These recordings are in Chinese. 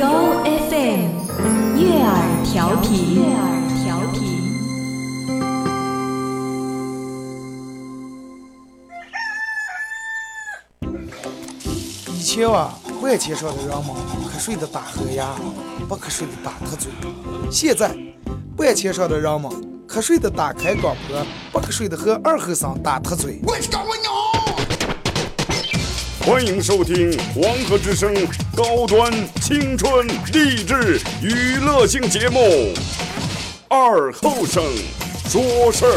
由 FM 悦耳调频，悦耳调频。以前啊，万千上的人们瞌睡的打呵牙，不瞌睡的打瞌嘴。现在，万千上的人们瞌睡的打开广播，不瞌睡的和二和尚打瞌嘴。欢迎收听黄河之声高端青春励志娱乐性节目《二后生说事儿》。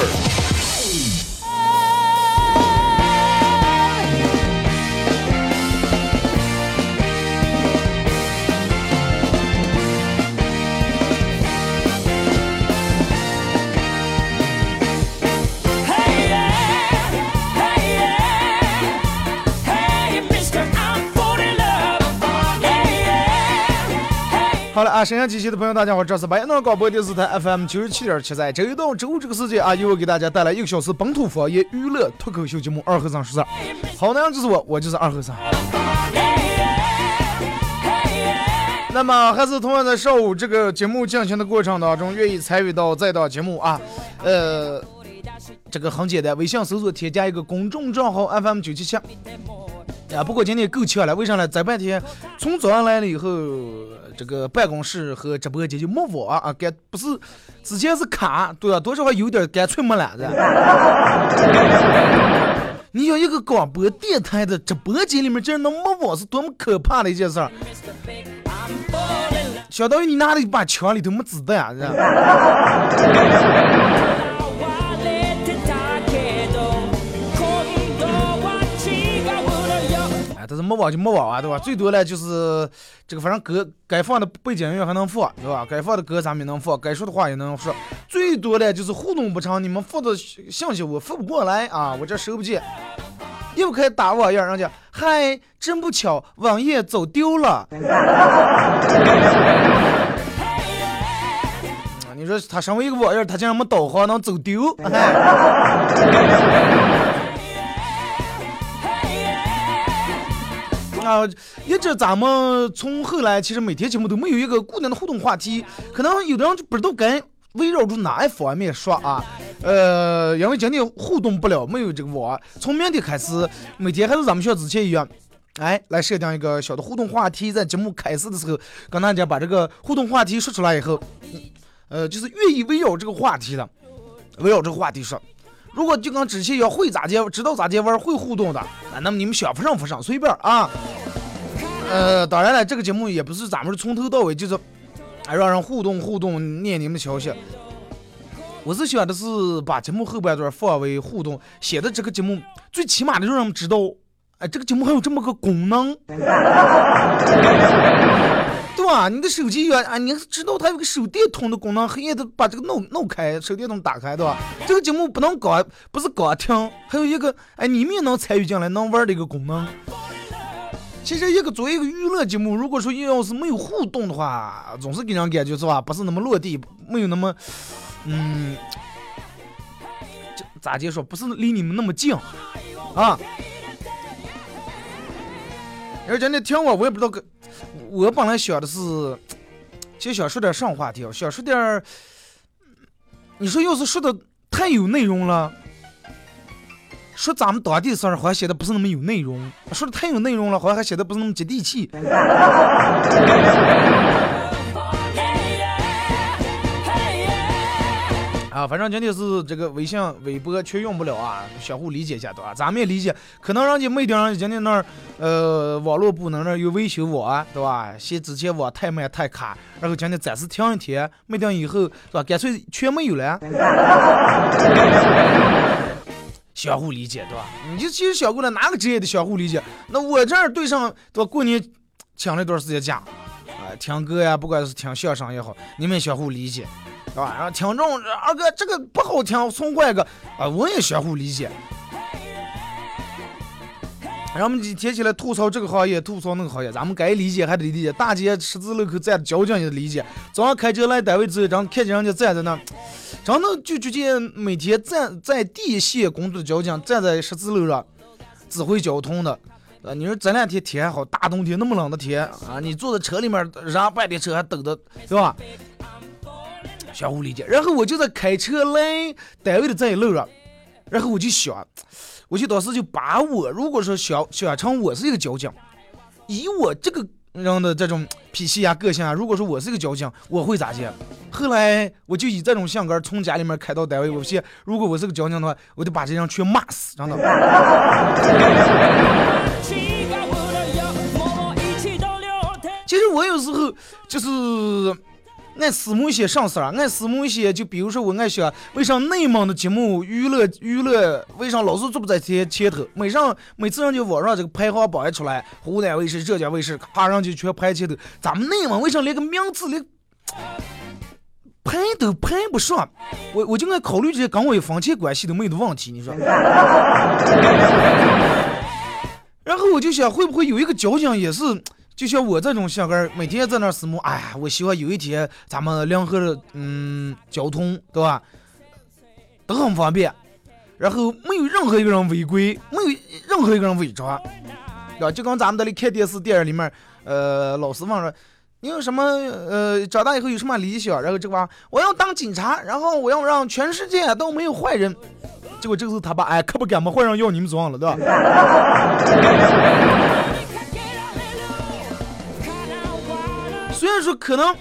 好了啊，沈阳机器的朋友，大家好，这是白洋广播电视台 FM 九十七点七，在周一到周五这个时间啊，又给大家带来一个小时本土方言娱乐脱口秀节目《二和尚说事》。好男人就是我，我就是二和尚。那么还是同样在上午这个节目进行的过程当中，愿意参与到这档节目啊，呃，这个很简单，微信搜索添加一个公众账号 FM 九七七。啊，不过今天够呛了，为啥呢？在半天从早上来了以后，这个办公室和直播间就没网啊，该不是之前是卡，对啊，多少还有点干脆没了的。你想一个广播电台的直播间里面竟然能没网，是多么可怕的一件事儿！相当于你拿了一把枪里头没子弹，是没网就没网啊，对吧？最多呢就是这个，反正歌该放的背景音乐还能放，对吧？该放的歌咱们也能放，该说的话也能说。最多的就是互动不成，你们发的信息我发不过来啊，我这收不见。又开始打网页，人家嗨，真不巧，网页走丢了。你说他身为一个网页，他竟然没导航能走丢？啊，一直咱们从后来，其实每天节目都没有一个固定的互动话题，可能有的人就不知道该围绕住哪一方面说啊。呃，因为今天互动不了，没有这个网。从明天开始，每天还是咱们像之前一样，哎，来设定一个小的互动话题，在节目开始的时候，跟大家把这个互动话题说出来以后，呃，就是愿意围绕这个话题的，围绕这个话题说。如果就跟之前一样会咋接，知道咋接玩，会互动的，啊，那么你们想不上不上，随便啊。呃，当然了，这个节目也不是咱们从头到尾就是，哎，让人互动互动，念你们的消息。我是想的是把节目后半段放为互动，写的这个节目最起码的让人们知道，哎，这个节目还有这么个功能。对吧？你的手机原啊，你是知道它有个手电筒的功能，黑夜的把这个弄弄开，手电筒打开，对吧？这个节目不能搞不是搞听，还有一个哎，你们也能参与进来，能玩的一个功能。其实一个作为一个娱乐节目，如果说要是没有互动的话，总是给人感觉是吧，不是那么落地，没有那么，嗯，这咋接说，不是离你们那么近啊。而且你听我，我也不知道个。我本来想的是，其实想说点上话题，想说点你说要是说的太有内容了，说咱们当地的事儿好像显得不是那么有内容；说的太有内容了，好像还显得不是那么接地气。啊，反正今天是这个微信、微博全用不了啊，相互理解一下，对吧？咱们也理解，可能人家没顶上人家那儿，呃，网络部那儿有维修网，对吧？嫌之前网太慢太卡，然后今天暂时停一天，没停以后，是吧？干脆全没有了。相互理解，对吧？你就其实想过来哪个职业的相互理解？那我这儿对上，对吧？过年请了一段时间假，啊，听歌呀，不管是听相声也好，你们相互理解，对吧？然后听众二哥这个不好听，送过一个啊，我也相互理解。然后我们提起来吐槽这个行业，吐槽那个行业，咱们该理解还得理解。大街十字路口站的交警也理解。早上开车来单位之后，然后看见人家站在那，真的就直接每天站在地线工作的交警站在十字路上指挥交通的。啊，你说这两天天好，大冬天那么冷的天啊，你坐在车里面，让半天车还等着，对吧？相互理解。然后我就在开车来单位的这一路上，然后我就想。我就当时就把我如果说想想成我是一个交警，以我这个人的这种脾气啊、个性啊，如果说我是一个交警，我会咋接？后来我就以这种性格从家里面开到单位，我现如果我是个交警的话，我得把这人全骂死，真的。其实我有时候就是。爱私募一些上事儿，爱私募一些，就比如说我爱想，为啥内蒙的节目娱乐娱乐，为啥老是坐不在前前头？每上每次人家网上这个排行榜一出来，湖南卫视、浙江卫视，咔上就全排前头。咱们内蒙为啥连个名字连排都排不上？我我就爱考虑这些跟我有分钱关系都没有的问题，你说？然后我就想，会不会有一个交警也是？就像我这种小孩，每天在那儿思慕，哎呀，我希望有一天咱们两河的嗯交通，对吧，都很方便，然后没有任何一个人违规，没有任何一个人违章，对吧？就跟咱们这里看电视电影里面，呃，老师问说，你有什么呃长大以后有什么理想？然后这个娃，我要当警察，然后我要让全世界都没有坏人。结果这个时候他爸，哎，可不敢把坏人要你们装了，对吧？可能，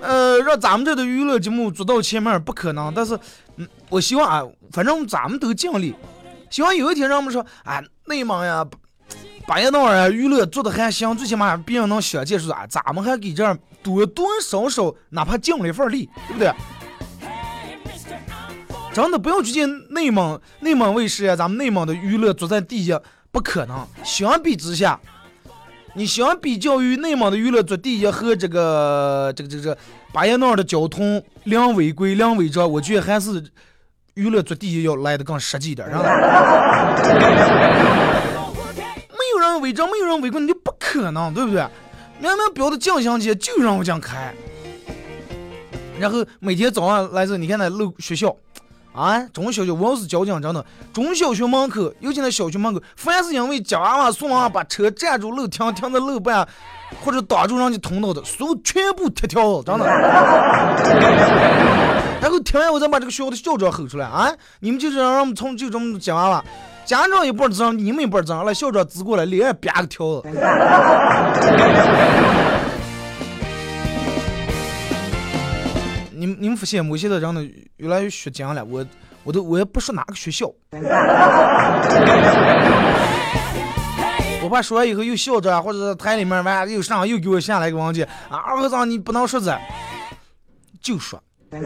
呃，让咱们这的娱乐节目做到前面不可能，但是，嗯，我希望啊，反正咱们都尽力，希望有一天让我们说，啊，内蒙呀，巴彦淖尔啊，娱乐做的还行，最起码别人能想见说啊，咱们还给这儿多多少少哪怕尽了一份力，对不对？真的不要去见内蒙内蒙卫视呀，咱们内蒙的娱乐坐在第一，不可能，相比之下。你相比较于内蒙的娱乐做第一和这个这个这个这个巴彦淖尔的交通两违规两违章，我觉得还是娱乐做第一要来的更实际一点，是吧？没有人违章，没有人违规，你就不可能，对不对？明明标的降行街就让我这样开，然后每天早上来这，你看那路学校。啊，中小学我要是交警，真的，中小学门口，尤其那小学门口，凡是因为接娃娃送娃娃把车占住路停停在路半，或者挡住人家通道的，所有全部贴条，真的。然后听完我再把这个学校的校长吼出来啊！你们就是让我们从就这么接娃娃，家长一半责任，你们一半责任，来校长指过来，脸啪个条。你你们发现没？现在人的越来越学精了。我我都我也不说哪个学校，我怕说完以后又笑着或者是台里面完又上又给我下来一个文件啊！二和尚你不能说这，就说，是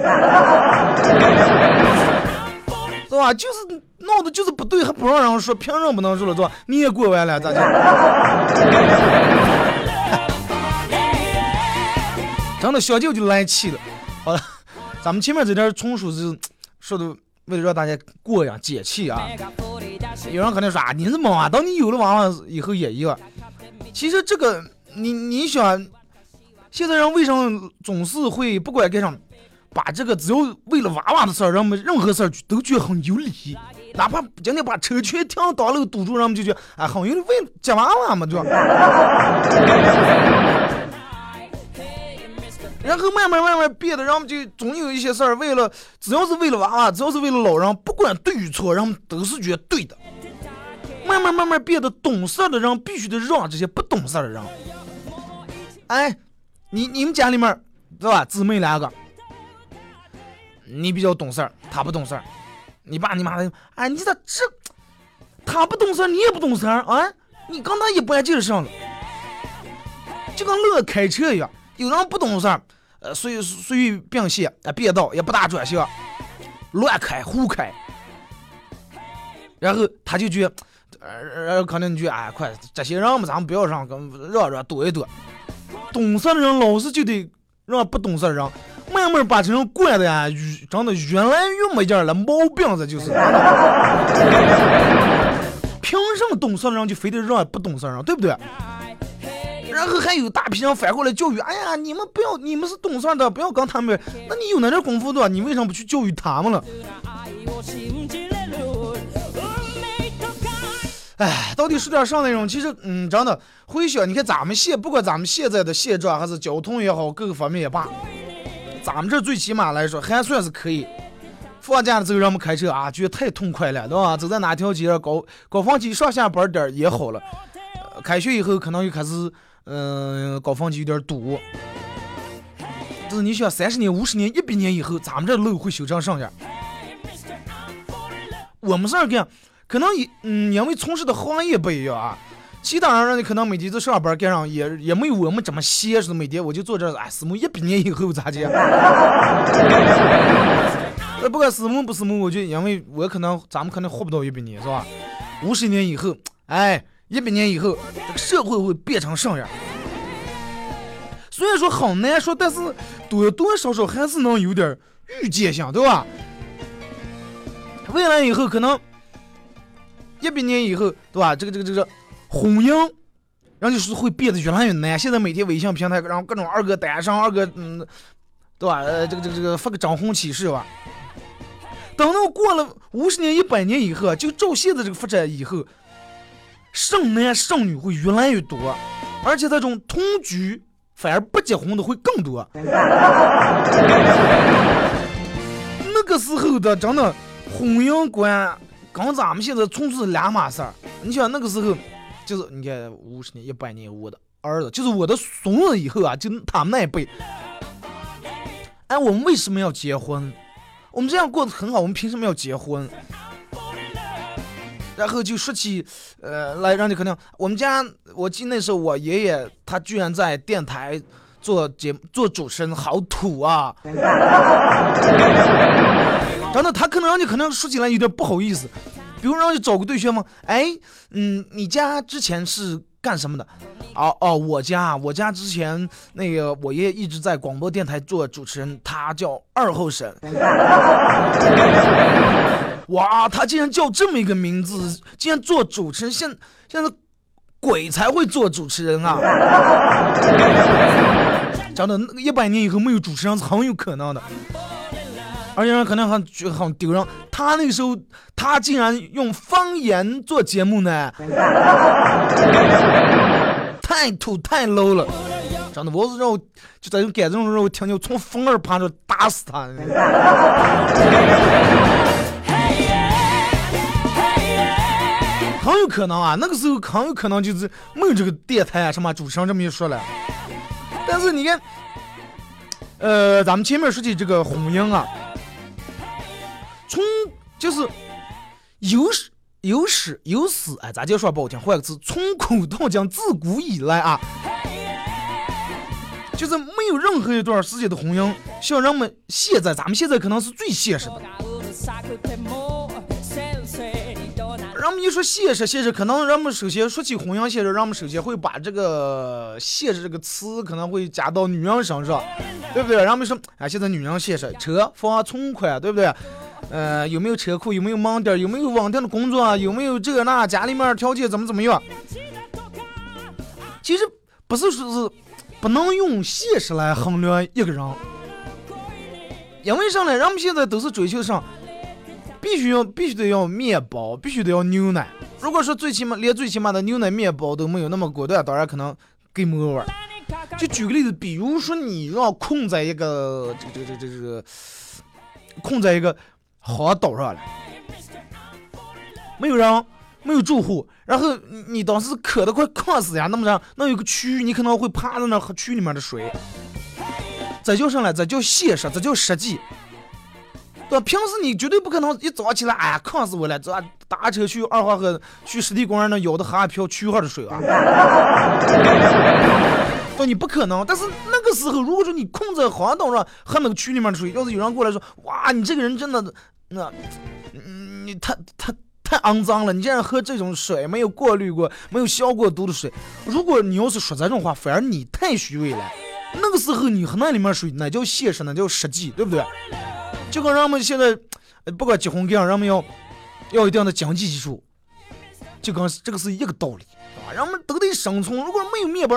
吧？就是闹的就是不对，还不让人说，凭什么不能说了？是吧？你也过完了咋的？真的小舅就来气了。好了，咱们前面这点纯属是说的为了让大家过呀解气啊。有人可能说啊，你是懵啊，等你有了娃娃以后也一样。其实这个你你想，现在人为什么总是会不管干什么，把这个只要为了娃娃的事儿，人们任何事儿都觉得很有理，哪怕今天把车全停道路堵住，人们就觉得啊很有理，为接娃娃嘛，对吧？然后慢慢慢慢变得，人们就总有一些事儿，为了只要是为了娃娃，只要是为了老人，不管对与错，人们都是觉得对的。慢慢慢慢变得懂事的人，必须得让这些不懂事的人。哎，你你们家里面，对吧？姊妹两个，你比较懂事儿，他不懂事儿。你爸你妈的，哎，你咋这？他不懂事儿，你也不懂事儿啊？你跟他一般就是上了，就跟乐开车一样。有人不懂事儿，呃，随随便线啊，变道也不打转向，乱开胡开，然后他就觉，呃，可能觉，哎，快，这些人嘛，咱们不要让，跟让让躲一躲。懂事的人老是就得让不懂事的人慢慢把这人惯的呀，越真的越来越没劲了，毛病这就是。凭什么懂事的人就非得让不懂事的人，对不对？然后还有大批人反过来教育，哎呀，你们不要，你们是懂事的，不要跟他们。那你有那点功夫的，你为什么不去教育他们了？哎，到底是点啥内容？其实，嗯，真的回想，你看咱们现，不管咱们现在的现状还是交通也好，各个方面也罢，咱们这最起码来说还算是可以。放假的时候让我们开车啊，觉得太痛快了，对吧？走在哪条街上，高高峰期上下班点也好了。开学以后可能又开始。嗯，高峰期有点堵，就是你想，三十年、五十年、一百年以后，咱们这路会修成啥样？我们这儿干，可能也嗯，因为从事的行业不一样啊。其他人可能每天都上班干上，也也没有我们这么闲，是每天我就坐这儿，哎，私募一百年以后咋的？那，不管私募不私募，我就因为我可能咱们可能活不到一百年，是吧？五十年以后，哎。一百年以后，这个社会会变成什么样？虽然说很难说，但是多多少少还是能有点预见性，对吧？未来以后可能一百年以后，对吧？这个这个这个婚姻，然后就是会变得越来越难。现在每天微信平台，然后各种二哥单身，二哥嗯，对吧？呃，这个这个这个发个征婚启事吧。等到过了五十年、一百年以后，就照现在这个发展以后。剩男剩女会越来越多，而且这种同居反而不结婚的会更多。那个时候的真的婚姻观跟咱们现在从是两码事儿。你想那个时候，就是你看五十年、一百年，我的儿子就是我的孙子以后啊，就他们那一辈，哎，我们为什么要结婚？我们这样过得很好，我们凭什么要结婚？然后就说起，呃，来让你肯定，我们家，我记得那时候我爷爷他居然在电台做节做主持人，好土啊！真的，他可能让你可能说起来有点不好意思，比如让你找个对象吗？哎，嗯，你家之前是干什么的？哦哦，我家，我家之前那个我爷爷一直在广播电台做主持人，他叫二后生。哇，他竟然叫这么一个名字，竟然做主持人，现现在鬼才会做主持人啊！真的，一百年以后没有主持人是很有可能的，而且人可能很觉得很丢人。他那个时候，他竟然用方言做节目呢，太土太 low 了！真的，我是让我就在种感动时候，听见从风儿爬着打死他。很有可能啊，那个时候很有可能就是没有这个电台啊什么主持人这么一说了。但是你看，呃，咱们前面说起这个婚姻啊，从就是有史有史有史，哎，咱就说不好听，换个词，从古到今，自古以来啊，就是没有任何一段时间的婚姻像人们现在，咱们现在可能是最现实的。人们一说现实，现实可能人们首先说起婚姻现实，人们首先会把这个现实这个词可能会加到女人身上，对不对？人们说啊，现在女人现实，车房存款，对不对？呃，有没有车库？有没有门店？有没有稳定的工作？有没有这个那？家里面条件怎么怎么样？其实不是说是不能用现实来衡量一个人，因为啥呢？人们现在都是追求上。必须要，必须得要面包，必须得要牛奶。如果说最起码连最起码的牛奶、面包都没有，那么果断，当然可能给没味儿。就举个例子，比如说你要困在一个这个这个这个这个困在一个荒岛上了，没有人，没有住户，然后你当时渴得快渴死呀，那么着，那有个区域，你可能会趴在那喝区里面的水。这叫什么？这叫现实，这叫实际。对吧？平时你绝对不可能一早起来，哎呀，渴死我了，这打车去二环河，去湿地公园那舀的喝一瓢区号的水啊！对，你不可能。但是那个时候，如果说你困在黄岛上喝那个区里面的水，要是有人过来说，哇，你这个人真的，那，嗯你太太太肮脏了，你竟然喝这种水，没有过滤过、没有消过毒的水。如果你要是说这种话，反而你太虚伪了。那个时候你喝那里面水，那叫现实，那叫实际，对不对？就跟人们现在，不管结婚这样，人们要要一定的经济基础，就跟这个是一个道理，啊，人们都得生存。如果没有面包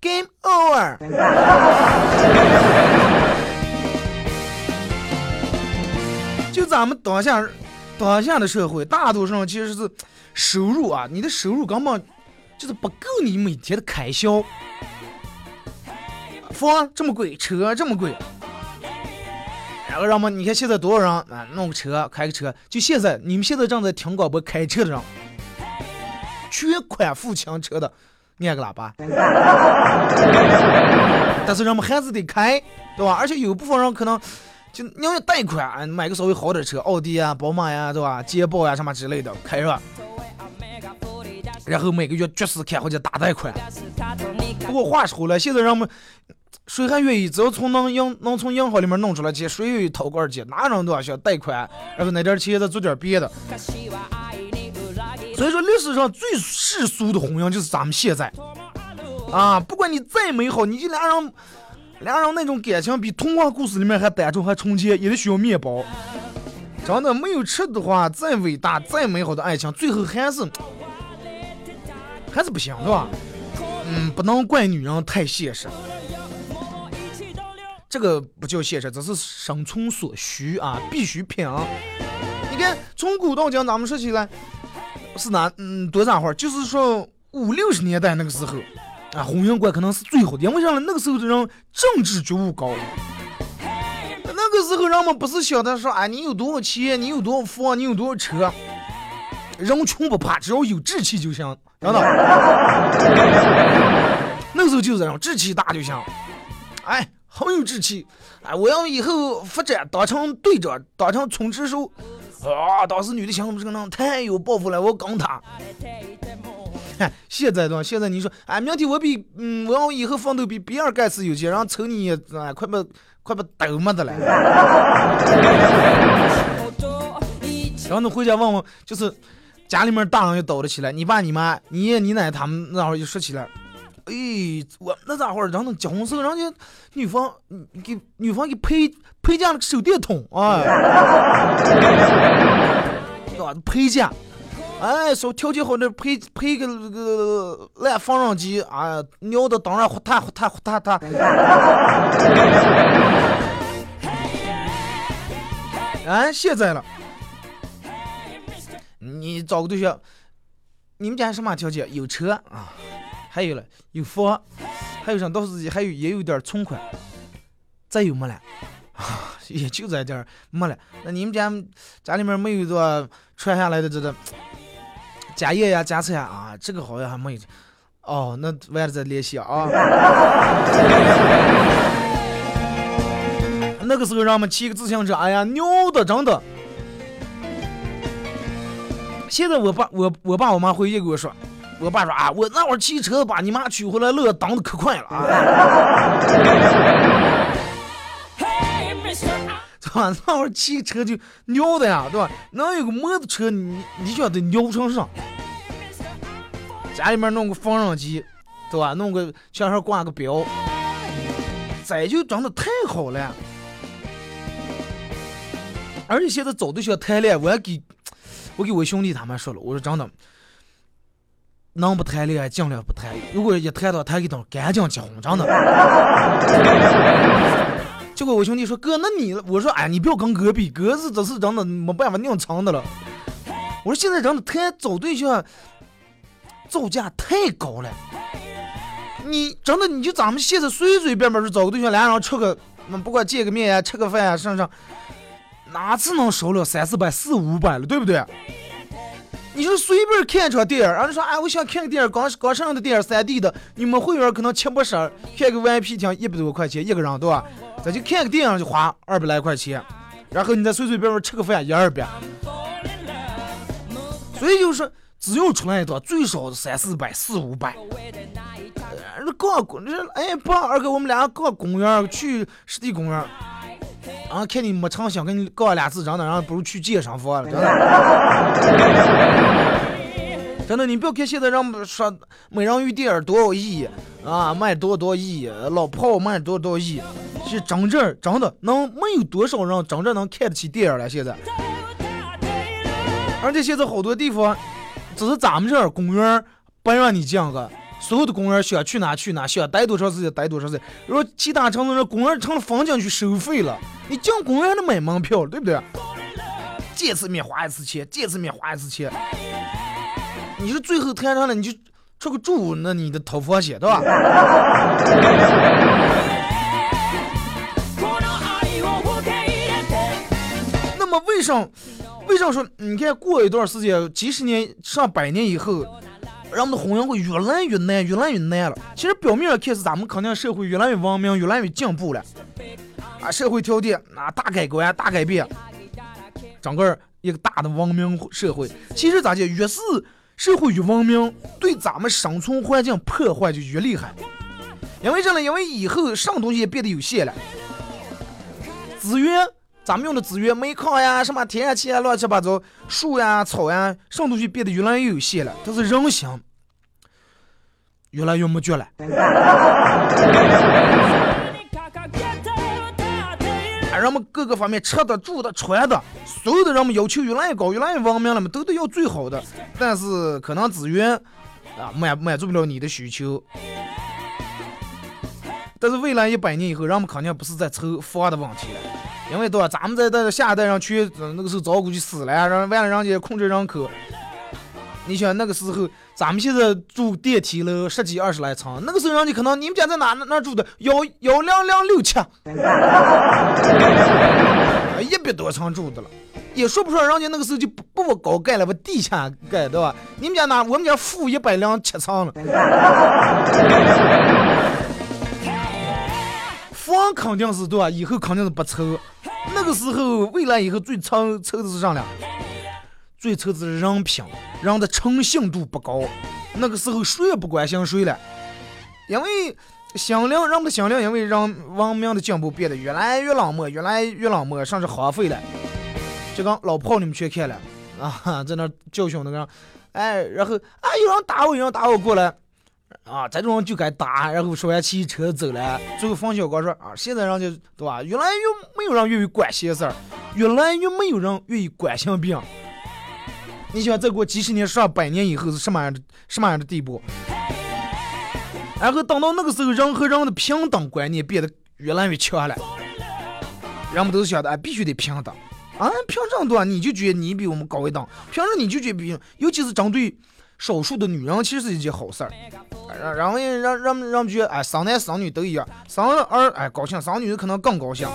，game over。就咱们当下当下的社会，大多数人其实是收入啊，你的收入根本就是不够你每天的开销。房这么贵，车这么贵，然后人们你看现在多少人啊，弄个车开个车，就现在你们现在正在听广播开车的人，全款付清车的，按个喇叭。但是人们还是得开，对吧？而且有部分人可能。就你要贷款买个稍微好点车，奥迪啊、宝马呀，对吧？捷豹呀什么之类的开着，然后每个月绝死开或者打贷款。不过话说回来，现在人们谁还愿意？只要从能银能从银行里面弄出来钱，谁愿意掏罐去？哪人都要想贷款，然后那点钱再做点别的。所以说，历史上最世俗的婚姻就是咱们现在啊，不管你再美好，你就俩人。两人那种感情比童话故事里面还单纯还纯洁，也得需要面包。真的没有吃的话，再伟大再美好的爱情，最后还是还是不行，对吧？嗯，不能怪女人太现实。这个不叫现实，这是生存所需啊，必需品。你看，从古到今，咱们说起来是哪嗯多咋会就是说五六十年代那个时候。啊，婚姻观可能是最好的，因为啥呢？那个时候的人政治觉悟高。那个时候人们不是想的说，啊，你有多少钱，你有多少房，你有多少车，人穷不怕，只要有志气就行，真的。那个时候就是这样，志气大就行。哎，很有志气，哎，我要以后发展当成队长，当成村支书。啊，当时女的想，这个人太有抱负了，我刚他。现在的现在你说，哎，明天我比，嗯，我要以后奋斗比比尔盖茨有钱，然后瞅你，哎，快把快把抖没的了。然后你回家问问，就是家里面大人就抖了起来，你爸你妈你爷你奶他们那会儿就说起来，哎，我那咋会儿，让那结婚时候，人家女方给女方给配配件了个手电筒，哎，吧？配件。哎，说条件好那，配配个那个烂缝纫机啊，尿的当然呼嗒呼嗒呼嗒嗒。哎，现在了，你找个对象，你们家什么条件？有车啊，还有了有房，还有啥？到时还有也有点存款，再有没了？啊，也就在这儿没了。那你们家家里面没有说传下来的这个？家业呀，加菜啊，这个好像还没有。哦，那晚了再联系啊。那个时候让我们骑个自行车，哎呀，牛的，真的。现在我爸我我爸我妈回去跟我说，我爸说啊，我那会儿骑车把你妈娶回来，乐挡的可快了啊。对吧那会儿骑车就尿的呀，对吧？能有个摩托车，你你觉得尿不成啥？家里面弄个缝纫机，对吧？弄个墙上挂个表，这就长得太好了。而且现在找对象谈恋爱，我还给我给我兄弟他们说了，我说真的，能不谈恋爱尽量不谈。如果一谈到谈一段，赶紧结婚，真的。结果我兄弟说：“哥，那你……我说，哎，你不要跟哥比，哥是这是真的没办法硬撑的了。我说现在真的谈找对象造价太高了。你真的你就咱们现在随随便便就找个对象，俩人吃个，不管见个面呀，吃个饭呀，上上哪次能少了三四百、四五百了，对不对？你就随便看场电影，然后说，哎，我想看个电影，刚刚上的电影，三 D 的，你们会员可能七八十，看个 VIP 厅一百多块钱一个人，对吧？咱就看个电影就花二百来块钱，然后你再随随便便吃个饭一二百，所以就是只要出来一趟，最少三四百、四五百。那逛公，哎，不，二哥，我们俩逛公园，去湿地公园。然后看你没成想跟你告俩字，真的，然后不如去健身房了，真的。真的，你不要看现在人们说美人鱼电影多少亿啊，卖多少多亿，老炮卖多少多亿，是真正真的能没有多少人真正能看得起电影了。现在，而且现在好多地方，只是咱们这儿公园不让你进个，所有的公园想去哪去哪，想待多长时间待多长时间。如果其他城市这公园成了风景区收费了，你进公园还买门票，对不对？见一次面花一次钱，见一次面花一次钱。你是最后摊上了，你就出个住，那你的头发些，对吧？那么为什么？为什么说？你看过一段时间，几十年、上百年以后，人们的婚姻会越来越难，越来越难了。其实表面上看是咱们肯定社会越来越文明，越来越进步了，啊，社会条件啊大改观、大改变，整个一个大的文明社会。其实咋讲，越是社会越文明，对咱们生存环境破坏就越厉害。因为啥呢？因为以后什么东西也变得有限了，资源，咱们用的资源，煤矿呀、什么天然气啊、乱七八糟树呀、草呀，什么东西变得越来越有限了。但是人心越来越没绝了。人们各个方面吃的、住的、穿的，所有的人们要求越来越高，越来越文明了嘛，都得要最好的。但是可能资源啊满满足不了你的需求。但是未来一百年以后，人们肯定不是在愁房的问题了，因为对吧？咱们在在下一代上去，那个时候早估计死了，让完了人家控制人口。你想那个时候，咱们现在住电梯楼十几二十来层，那个时候人家可能你们家在哪哪住的？幺幺两两六七，多层住的了，也说不出来人家那个时候就不不往高盖了，往地下盖，对吧？你们家哪？我们家负一百两七层了。房肯定是对吧？以后肯定是不愁。那个时候，未来以后最愁愁的是啥呢？最愁的是人品，人的诚信度不高。那个时候谁也不关心谁了，因为心灵，人们的心灵因为人文明的进步变得越来越冷漠，越来越冷漠，甚至荒废了。就刚老炮你们全看了啊，在那教训那个，哎，然后啊有人打我，有人打我过来。啊，这种人就该打，然后说完骑车走了。最后冯小刚说啊，现在人家对吧，越来越没有人愿意管闲事儿，越来越没有人愿意关心病。你想再过几十年、上百年以后是什么样的什么样的地步？然后等到那个时候，人和人的平等观念变得越来越强了，人们都是想的，哎，必须得平等啊，凭什么你就觉得你比我们高一等？凭什么你就觉得比？尤其是针对。少数的女人其实是一件好事儿，让让让让让让觉得哎，生男生女都一样，生儿哎高兴，生女可能更高兴。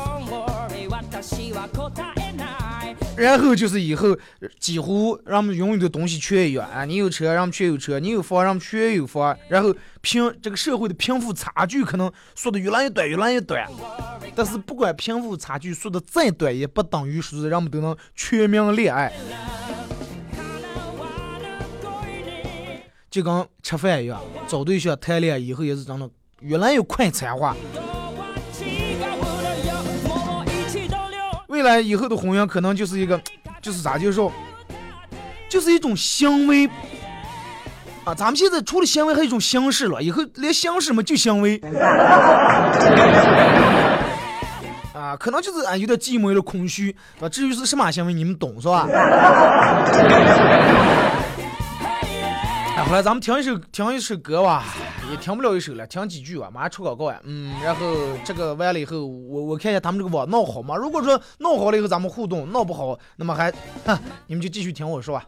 然后就是以后几乎让我们拥有的东西全一样啊，你有车，让我们全有车；你有房，让我们全有房。然后贫这个社会的贫富差距可能缩的越来越短，越来越短。但是不管贫富差距缩的再短，也不等于说让我们都能全民恋爱。就跟吃饭一样，找对象谈恋爱以后也是真的越来越快餐化。未来以后的婚姻可能就是一个，就是咋就说，就是一种行为啊。咱们现在除了行为，还有一种形式了。以后连形式嘛，就行为啊，可能就是啊有点寂寞，有点空虚，啊？至于是什么行为，你们懂是吧？好了咱们听一首听一首歌吧，也听不了一首了，听几句吧，马上出广告呀。嗯，然后这个完了以后，我我看一下他们这个网闹好吗？如果说闹好了以后咱们互动，闹不好，那么还，你们就继续听我说吧。